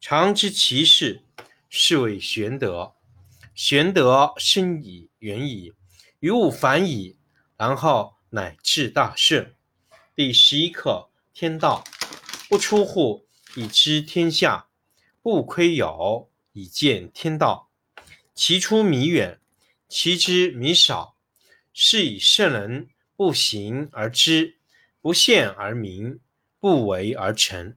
常知其事，是谓玄德。玄德深矣，远矣，于物反矣，然后乃至大顺。第十一课天道，不出户，以知天下；不窥有，以见天道。其出弥远，其知弥少。是以圣人不行而知，不见而明，不为而成。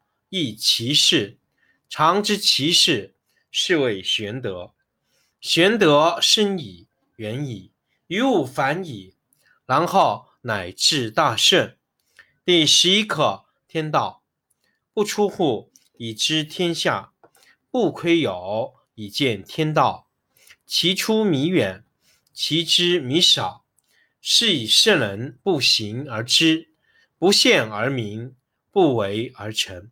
亦其事，常知其事，是谓玄德。玄德深矣，远矣，于物反矣，然后乃至大顺。第十一课天道，不出户，以知天下；不窥有，以见天道。其出弥远，其知弥少。是以圣人不行而知，不见而明，不为而成。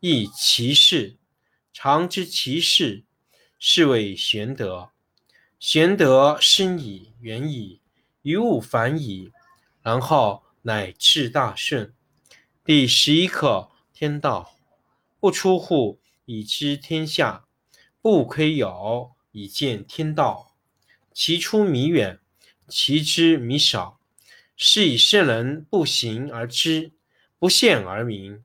亦其事，常知其事，是谓玄德。玄德深矣，远矣，于物反矣，然后乃至大顺。第十一课天道，不出户，以知天下；不窥有，以见天道。其出弥远，其知弥少。是以圣人不行而知，不见而明。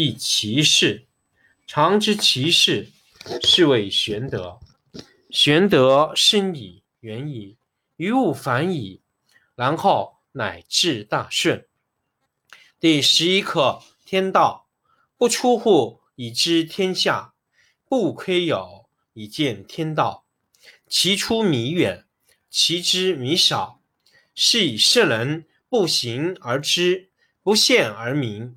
亦其事。常知其事，是谓玄德。玄德深矣，远矣，于物反矣，然后乃至大顺。第十一课：天道不出户，以知天下；不窥牖，以见天道。其出弥远，其知弥少。是以圣人不行而知，不见而明，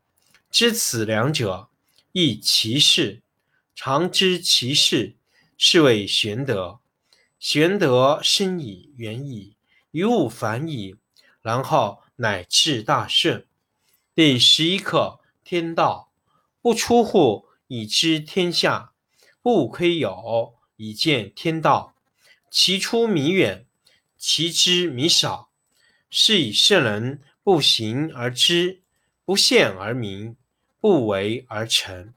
知此两者，亦其事。常知其事，是谓玄德。玄德深矣，远矣，于物反矣。然后乃至大顺。第十一课：天道不出户，以知天下；不窥牖，以见天道。其出弥远，其知弥少。是以圣人不行而知，不见而明，不为而成。